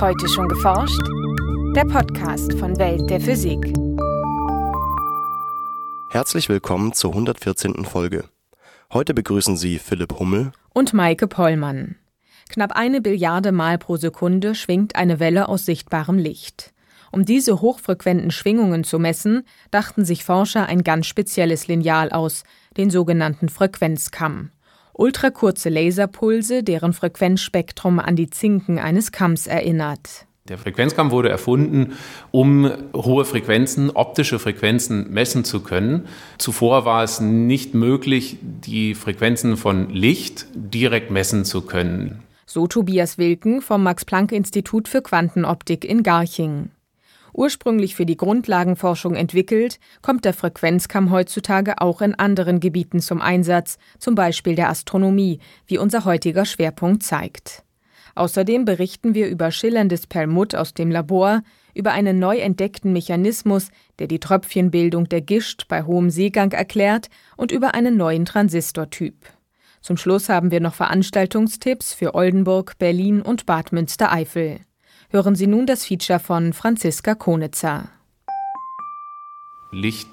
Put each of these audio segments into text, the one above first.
Heute schon geforscht? Der Podcast von Welt der Physik. Herzlich willkommen zur 114. Folge. Heute begrüßen Sie Philipp Hummel und Maike Pollmann. Knapp eine Billiarde Mal pro Sekunde schwingt eine Welle aus sichtbarem Licht. Um diese hochfrequenten Schwingungen zu messen, dachten sich Forscher ein ganz spezielles Lineal aus, den sogenannten Frequenzkamm. Ultrakurze Laserpulse, deren Frequenzspektrum an die Zinken eines Kamms erinnert. Der Frequenzkamm wurde erfunden, um hohe Frequenzen, optische Frequenzen messen zu können. Zuvor war es nicht möglich, die Frequenzen von Licht direkt messen zu können. So Tobias Wilken vom Max-Planck-Institut für Quantenoptik in Garching. Ursprünglich für die Grundlagenforschung entwickelt, kommt der Frequenzkamm heutzutage auch in anderen Gebieten zum Einsatz, zum Beispiel der Astronomie, wie unser heutiger Schwerpunkt zeigt. Außerdem berichten wir über schillerndes Perlmutt aus dem Labor, über einen neu entdeckten Mechanismus, der die Tröpfchenbildung der Gischt bei hohem Seegang erklärt, und über einen neuen Transistortyp. Zum Schluss haben wir noch Veranstaltungstipps für Oldenburg, Berlin und Bad Münstereifel. Hören Sie nun das Feature von Franziska Konitzer. Licht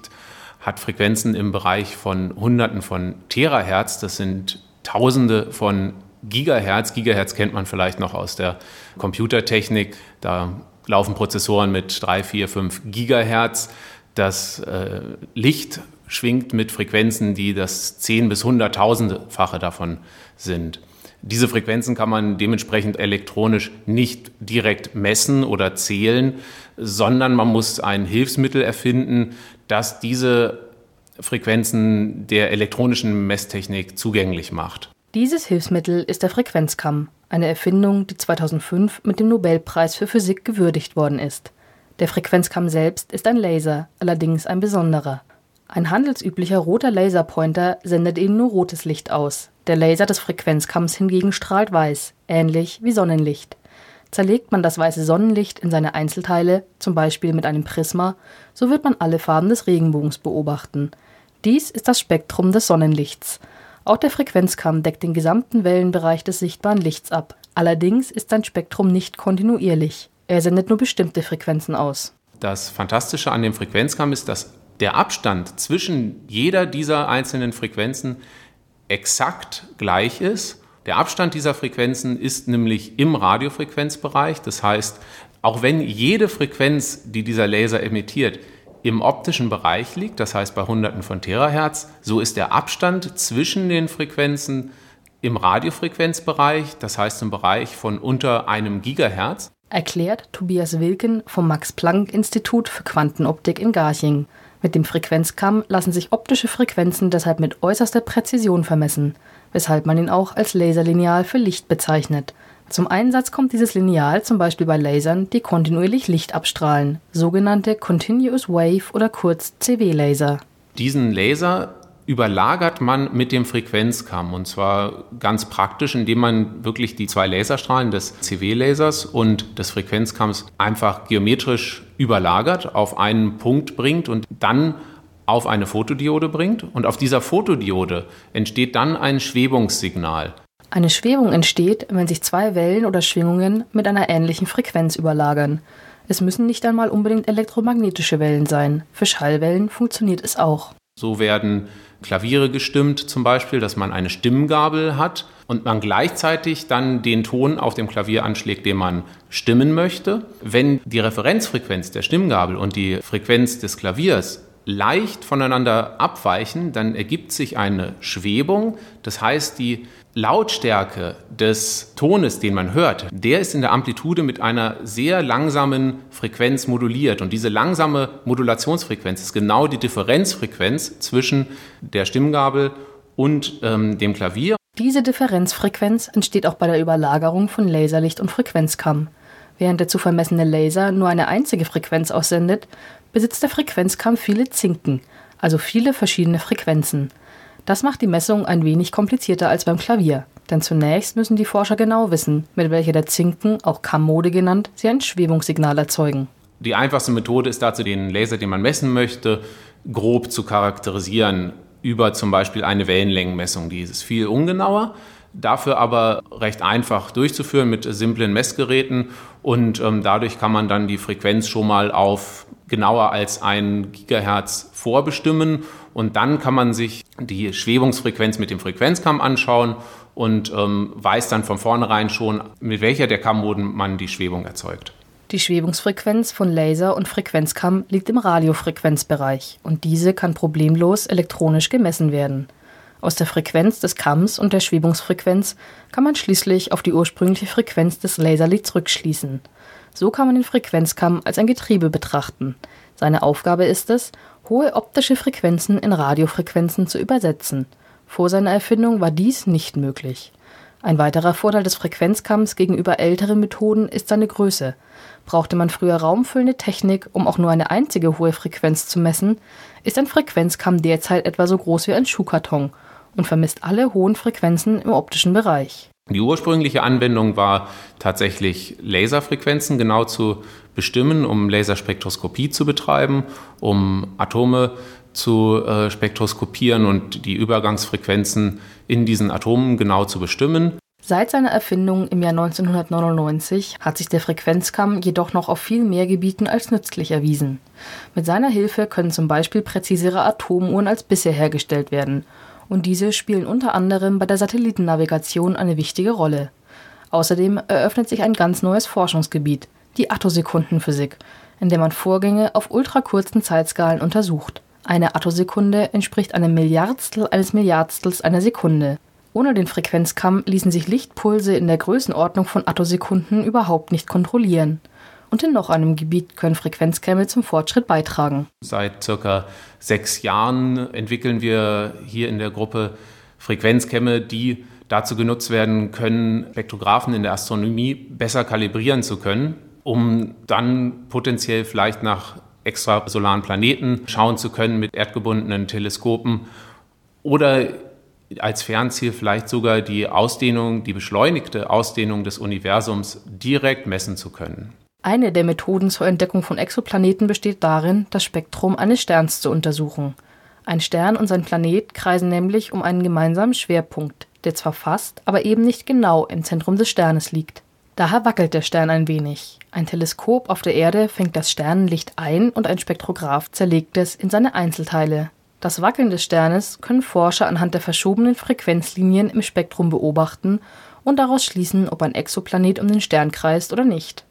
hat Frequenzen im Bereich von Hunderten von Terahertz. Das sind Tausende von Gigahertz. Gigahertz kennt man vielleicht noch aus der Computertechnik. Da laufen Prozessoren mit 3, 4, 5 Gigahertz. Das äh, Licht schwingt mit Frequenzen, die das 10 bis 100.000-fache davon sind. Diese Frequenzen kann man dementsprechend elektronisch nicht direkt messen oder zählen, sondern man muss ein Hilfsmittel erfinden, das diese Frequenzen der elektronischen Messtechnik zugänglich macht. Dieses Hilfsmittel ist der Frequenzkamm, eine Erfindung, die 2005 mit dem Nobelpreis für Physik gewürdigt worden ist. Der Frequenzkamm selbst ist ein Laser, allerdings ein besonderer. Ein handelsüblicher roter Laserpointer sendet eben nur rotes Licht aus. Der Laser des Frequenzkamms hingegen strahlt weiß, ähnlich wie Sonnenlicht. Zerlegt man das weiße Sonnenlicht in seine Einzelteile, zum Beispiel mit einem Prisma, so wird man alle Farben des Regenbogens beobachten. Dies ist das Spektrum des Sonnenlichts. Auch der Frequenzkamm deckt den gesamten Wellenbereich des sichtbaren Lichts ab. Allerdings ist sein Spektrum nicht kontinuierlich. Er sendet nur bestimmte Frequenzen aus. Das Fantastische an dem Frequenzkamm ist, dass der Abstand zwischen jeder dieser einzelnen Frequenzen exakt gleich ist. Der Abstand dieser Frequenzen ist nämlich im Radiofrequenzbereich. Das heißt, auch wenn jede Frequenz, die dieser Laser emittiert, im optischen Bereich liegt, das heißt bei Hunderten von Terahertz, so ist der Abstand zwischen den Frequenzen im Radiofrequenzbereich, das heißt im Bereich von unter einem Gigahertz. Erklärt Tobias Wilken vom Max-Planck-Institut für Quantenoptik in Garching. Mit dem Frequenzkamm lassen sich optische Frequenzen deshalb mit äußerster Präzision vermessen, weshalb man ihn auch als Laserlineal für Licht bezeichnet. Zum Einsatz kommt dieses Lineal zum Beispiel bei Lasern, die kontinuierlich Licht abstrahlen, sogenannte Continuous Wave oder kurz CW-Laser. Diesen Laser überlagert man mit dem Frequenzkamm. Und zwar ganz praktisch, indem man wirklich die zwei Laserstrahlen des CW-Lasers und des Frequenzkamms einfach geometrisch überlagert, auf einen Punkt bringt und dann auf eine Fotodiode bringt. Und auf dieser Fotodiode entsteht dann ein Schwebungssignal. Eine Schwebung entsteht, wenn sich zwei Wellen oder Schwingungen mit einer ähnlichen Frequenz überlagern. Es müssen nicht einmal unbedingt elektromagnetische Wellen sein. Für Schallwellen funktioniert es auch. So werden Klaviere gestimmt zum Beispiel, dass man eine Stimmgabel hat und man gleichzeitig dann den Ton auf dem Klavier anschlägt, den man stimmen möchte. Wenn die Referenzfrequenz der Stimmgabel und die Frequenz des Klaviers leicht voneinander abweichen, dann ergibt sich eine Schwebung. Das heißt, die Lautstärke des Tones, den man hört, der ist in der Amplitude mit einer sehr langsamen Frequenz moduliert. Und diese langsame Modulationsfrequenz ist genau die Differenzfrequenz zwischen der Stimmgabel und ähm, dem Klavier. Diese Differenzfrequenz entsteht auch bei der Überlagerung von Laserlicht und Frequenzkamm. Während der zu vermessene Laser nur eine einzige Frequenz aussendet, besitzt der Frequenzkamm viele Zinken, also viele verschiedene Frequenzen. Das macht die Messung ein wenig komplizierter als beim Klavier, denn zunächst müssen die Forscher genau wissen, mit welcher der Zinken, auch Kammode genannt, sie ein Schwebungssignal erzeugen. Die einfachste Methode ist dazu, den Laser, den man messen möchte, grob zu charakterisieren über zum Beispiel eine Wellenlängenmessung. Die ist viel ungenauer. dafür aber recht einfach durchzuführen mit simplen Messgeräten und ähm, dadurch kann man dann die Frequenz schon mal auf genauer als ein Gigahertz vorbestimmen und dann kann man sich die Schwebungsfrequenz mit dem Frequenzkamm anschauen und ähm, weiß dann von vornherein schon, mit welcher der Kammmoden man die Schwebung erzeugt. Die Schwebungsfrequenz von Laser und Frequenzkamm liegt im Radiofrequenzbereich und diese kann problemlos elektronisch gemessen werden. Aus der Frequenz des Kamms und der Schwebungsfrequenz kann man schließlich auf die ursprüngliche Frequenz des Laserlichts rückschließen. So kann man den Frequenzkamm als ein Getriebe betrachten. Seine Aufgabe ist es, hohe optische Frequenzen in Radiofrequenzen zu übersetzen. Vor seiner Erfindung war dies nicht möglich. Ein weiterer Vorteil des Frequenzkamms gegenüber älteren Methoden ist seine Größe. Brauchte man früher raumfüllende Technik, um auch nur eine einzige hohe Frequenz zu messen, ist ein Frequenzkamm derzeit etwa so groß wie ein Schuhkarton und vermisst alle hohen Frequenzen im optischen Bereich. Die ursprüngliche Anwendung war tatsächlich Laserfrequenzen genau zu bestimmen, um Laserspektroskopie zu betreiben, um Atome zu äh, spektroskopieren und die Übergangsfrequenzen in diesen Atomen genau zu bestimmen. Seit seiner Erfindung im Jahr 1999 hat sich der Frequenzkamm jedoch noch auf viel mehr Gebieten als nützlich erwiesen. Mit seiner Hilfe können zum Beispiel präzisere Atomuhren als bisher hergestellt werden und diese spielen unter anderem bei der Satellitennavigation eine wichtige Rolle. Außerdem eröffnet sich ein ganz neues Forschungsgebiet, die Attosekundenphysik, in der man Vorgänge auf ultrakurzen Zeitskalen untersucht. Eine Attosekunde entspricht einem Milliardstel eines Milliardstels einer Sekunde. Ohne den Frequenzkamm ließen sich Lichtpulse in der Größenordnung von Attosekunden überhaupt nicht kontrollieren und in noch einem Gebiet können Frequenzkämme zum Fortschritt beitragen. Seit circa sechs Jahren entwickeln wir hier in der Gruppe Frequenzkämme, die dazu genutzt werden können, Spektrographen in der Astronomie besser kalibrieren zu können, um dann potenziell vielleicht nach extrasolaren Planeten schauen zu können mit erdgebundenen Teleskopen oder als Fernziel vielleicht sogar die Ausdehnung, die beschleunigte Ausdehnung des Universums direkt messen zu können. Eine der Methoden zur Entdeckung von Exoplaneten besteht darin, das Spektrum eines Sterns zu untersuchen. Ein Stern und sein Planet kreisen nämlich um einen gemeinsamen Schwerpunkt, der zwar fast, aber eben nicht genau im Zentrum des Sternes liegt. Daher wackelt der Stern ein wenig. Ein Teleskop auf der Erde fängt das Sternenlicht ein und ein Spektrograph zerlegt es in seine Einzelteile. Das Wackeln des Sternes können Forscher anhand der verschobenen Frequenzlinien im Spektrum beobachten und daraus schließen, ob ein Exoplanet um den Stern kreist oder nicht.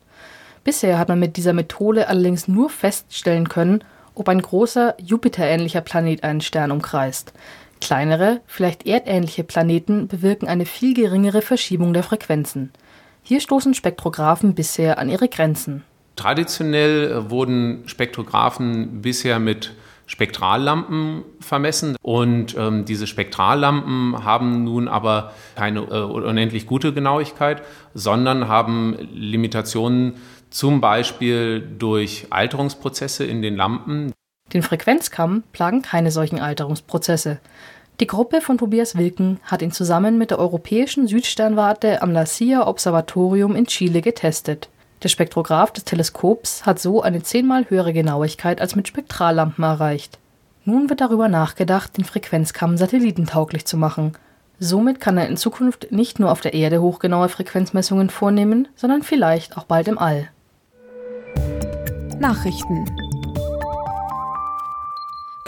Bisher hat man mit dieser Methode allerdings nur feststellen können, ob ein großer Jupiterähnlicher Planet einen Stern umkreist. Kleinere, vielleicht erdähnliche Planeten bewirken eine viel geringere Verschiebung der Frequenzen. Hier stoßen Spektrographen bisher an ihre Grenzen. Traditionell wurden Spektrographen bisher mit Spektrallampen vermessen. Und ähm, diese Spektrallampen haben nun aber keine äh, unendlich gute Genauigkeit, sondern haben Limitationen zum Beispiel durch Alterungsprozesse in den Lampen. Den Frequenzkamm plagen keine solchen Alterungsprozesse. Die Gruppe von Tobias Wilken hat ihn zusammen mit der europäischen Südsternwarte am La Silla Observatorium in Chile getestet. Der Spektrograph des Teleskops hat so eine zehnmal höhere Genauigkeit als mit Spektrallampen erreicht. Nun wird darüber nachgedacht, den Frequenzkamm satellitentauglich zu machen – Somit kann er in Zukunft nicht nur auf der Erde hochgenaue Frequenzmessungen vornehmen, sondern vielleicht auch bald im All. Nachrichten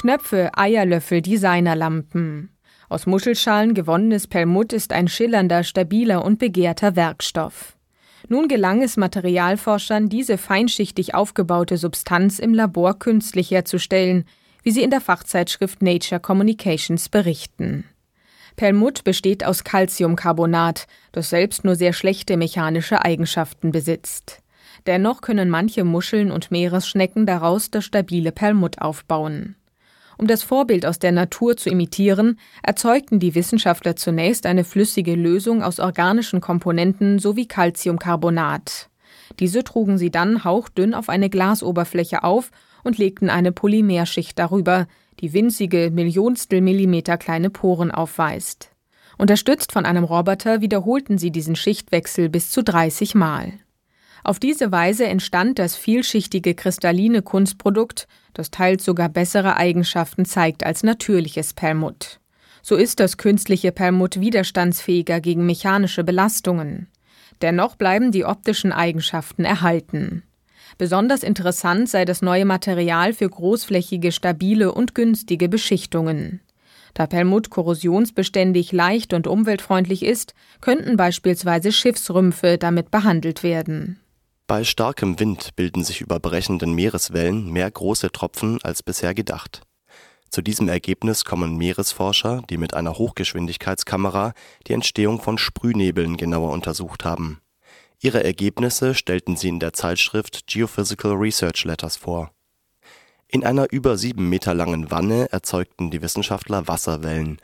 Knöpfe, Eierlöffel, Designerlampen. Aus Muschelschalen gewonnenes Perlmutt ist ein schillernder, stabiler und begehrter Werkstoff. Nun gelang es Materialforschern, diese feinschichtig aufgebaute Substanz im Labor künstlich herzustellen, wie sie in der Fachzeitschrift Nature Communications berichten. Perlmutt besteht aus Calciumcarbonat, das selbst nur sehr schlechte mechanische Eigenschaften besitzt. Dennoch können manche Muscheln und Meeresschnecken daraus das stabile Perlmutt aufbauen. Um das Vorbild aus der Natur zu imitieren, erzeugten die Wissenschaftler zunächst eine flüssige Lösung aus organischen Komponenten sowie Calciumcarbonat. Diese trugen sie dann hauchdünn auf eine Glasoberfläche auf und legten eine Polymerschicht darüber, die winzige Millionstel Millimeter kleine Poren aufweist. Unterstützt von einem Roboter wiederholten sie diesen Schichtwechsel bis zu 30 Mal. Auf diese Weise entstand das vielschichtige kristalline Kunstprodukt, das teils sogar bessere Eigenschaften zeigt als natürliches Perlmutt. So ist das künstliche Perlmutt widerstandsfähiger gegen mechanische Belastungen. Dennoch bleiben die optischen Eigenschaften erhalten. Besonders interessant sei das neue Material für großflächige, stabile und günstige Beschichtungen. Da Perlmutt korrosionsbeständig, leicht und umweltfreundlich ist, könnten beispielsweise Schiffsrümpfe damit behandelt werden. Bei starkem Wind bilden sich über brechenden Meereswellen mehr große Tropfen als bisher gedacht. Zu diesem Ergebnis kommen Meeresforscher, die mit einer Hochgeschwindigkeitskamera die Entstehung von Sprühnebeln genauer untersucht haben. Ihre Ergebnisse stellten sie in der Zeitschrift Geophysical Research Letters vor. In einer über sieben Meter langen Wanne erzeugten die Wissenschaftler Wasserwellen.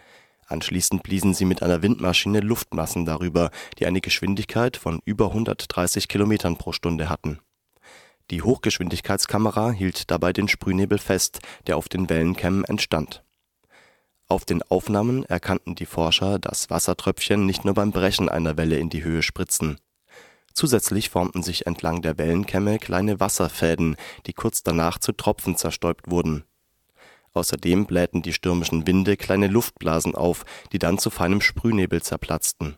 Anschließend bliesen sie mit einer Windmaschine Luftmassen darüber, die eine Geschwindigkeit von über 130 Kilometern pro Stunde hatten. Die Hochgeschwindigkeitskamera hielt dabei den Sprühnebel fest, der auf den Wellenkämmen entstand. Auf den Aufnahmen erkannten die Forscher, dass Wassertröpfchen nicht nur beim Brechen einer Welle in die Höhe spritzen Zusätzlich formten sich entlang der Wellenkämme kleine Wasserfäden, die kurz danach zu Tropfen zerstäubt wurden. Außerdem blähten die stürmischen Winde kleine Luftblasen auf, die dann zu feinem Sprühnebel zerplatzten.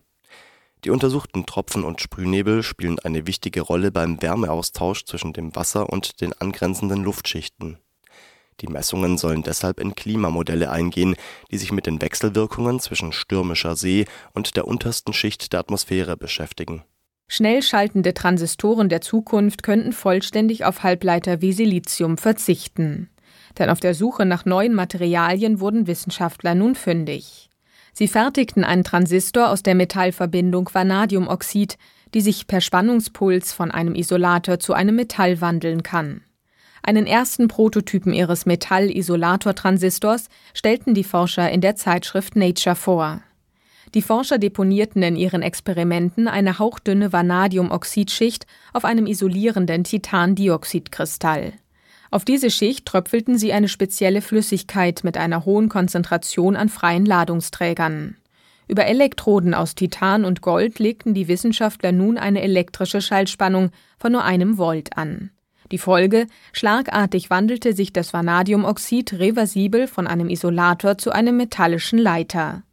Die untersuchten Tropfen und Sprühnebel spielen eine wichtige Rolle beim Wärmeaustausch zwischen dem Wasser und den angrenzenden Luftschichten. Die Messungen sollen deshalb in Klimamodelle eingehen, die sich mit den Wechselwirkungen zwischen stürmischer See und der untersten Schicht der Atmosphäre beschäftigen Schnell schaltende Transistoren der Zukunft könnten vollständig auf Halbleiter wie Silizium verzichten. Denn auf der Suche nach neuen Materialien wurden Wissenschaftler nun fündig. Sie fertigten einen Transistor aus der Metallverbindung Vanadiumoxid, die sich per Spannungspuls von einem Isolator zu einem Metall wandeln kann. Einen ersten Prototypen ihres Metall-Isolator-Transistors stellten die Forscher in der Zeitschrift Nature vor. Die Forscher deponierten in ihren Experimenten eine hauchdünne Vanadiumoxidschicht auf einem isolierenden Titandioxidkristall. Auf diese Schicht tröpfelten sie eine spezielle Flüssigkeit mit einer hohen Konzentration an freien Ladungsträgern. Über Elektroden aus Titan und Gold legten die Wissenschaftler nun eine elektrische Schaltspannung von nur einem Volt an. Die Folge, schlagartig wandelte sich das Vanadiumoxid reversibel von einem Isolator zu einem metallischen Leiter.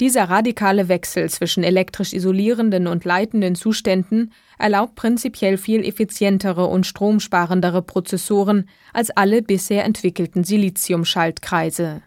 Dieser radikale Wechsel zwischen elektrisch isolierenden und leitenden Zuständen erlaubt prinzipiell viel effizientere und stromsparendere Prozessoren als alle bisher entwickelten Siliziumschaltkreise.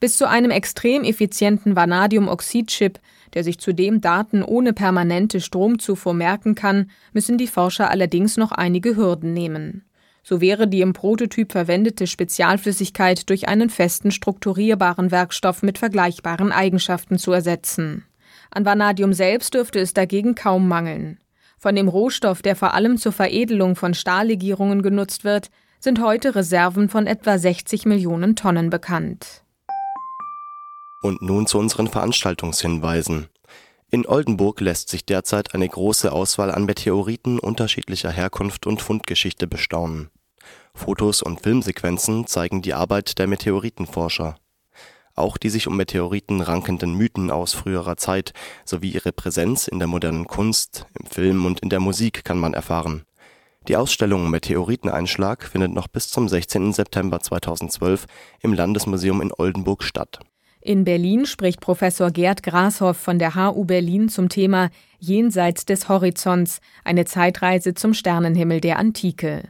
Bis zu einem extrem effizienten Vanadiumoxid-Chip, der sich zudem Daten ohne permanente Stromzufuhr merken kann, müssen die Forscher allerdings noch einige Hürden nehmen. So wäre die im Prototyp verwendete Spezialflüssigkeit durch einen festen strukturierbaren Werkstoff mit vergleichbaren Eigenschaften zu ersetzen. An Vanadium selbst dürfte es dagegen kaum mangeln. Von dem Rohstoff, der vor allem zur Veredelung von Stahllegierungen genutzt wird, sind heute Reserven von etwa 60 Millionen Tonnen bekannt. Und nun zu unseren Veranstaltungshinweisen. In Oldenburg lässt sich derzeit eine große Auswahl an Meteoriten unterschiedlicher Herkunft und Fundgeschichte bestaunen. Fotos und Filmsequenzen zeigen die Arbeit der Meteoritenforscher. Auch die sich um Meteoriten rankenden Mythen aus früherer Zeit sowie ihre Präsenz in der modernen Kunst, im Film und in der Musik kann man erfahren. Die Ausstellung Meteoriteneinschlag findet noch bis zum 16. September 2012 im Landesmuseum in Oldenburg statt in Berlin spricht Professor Gerd Grashoff von der HU Berlin zum Thema Jenseits des Horizonts, eine Zeitreise zum Sternenhimmel der Antike.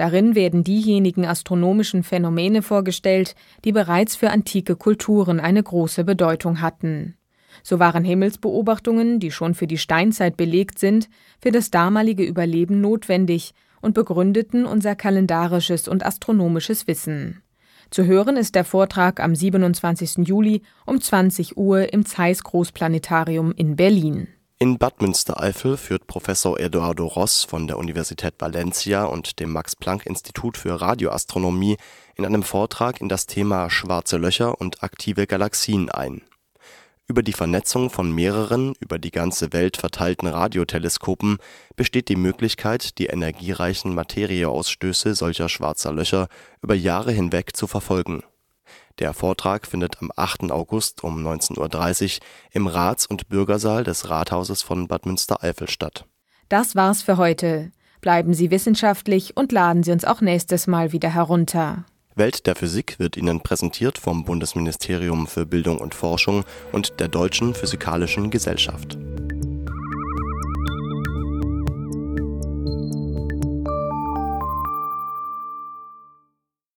Darin werden diejenigen astronomischen Phänomene vorgestellt, die bereits für antike Kulturen eine große Bedeutung hatten. So waren Himmelsbeobachtungen, die schon für die Steinzeit belegt sind, für das damalige Überleben notwendig und begründeten unser kalendarisches und astronomisches Wissen. Zu hören ist der Vortrag am 27. Juli um 20 Uhr im Zeiss Großplanetarium in Berlin. In Bad Münstereifel führt Professor Eduardo Ross von der Universität Valencia und dem Max-Planck-Institut für Radioastronomie in einem Vortrag in das Thema Schwarze Löcher und aktive Galaxien ein über die Vernetzung von mehreren über die ganze Welt verteilten Radioteleskopen besteht die Möglichkeit, die energiereichen Materieausstöße solcher Schwarzer Löcher über Jahre hinweg zu verfolgen. Der Vortrag findet am 8. August um 19:30 Uhr im Rats und Bürgersaal des Rathauses von Bad Münstereifel statt. Das war's für heute. Bleiben Sie wissenschaftlich und laden Sie uns auch nächstes Mal wieder herunter Welt der Physik wird Ihnen präsentiert vom Bundesministerium für Bildung und Forschung und der Deutschen Physikalischen Gesellschaft.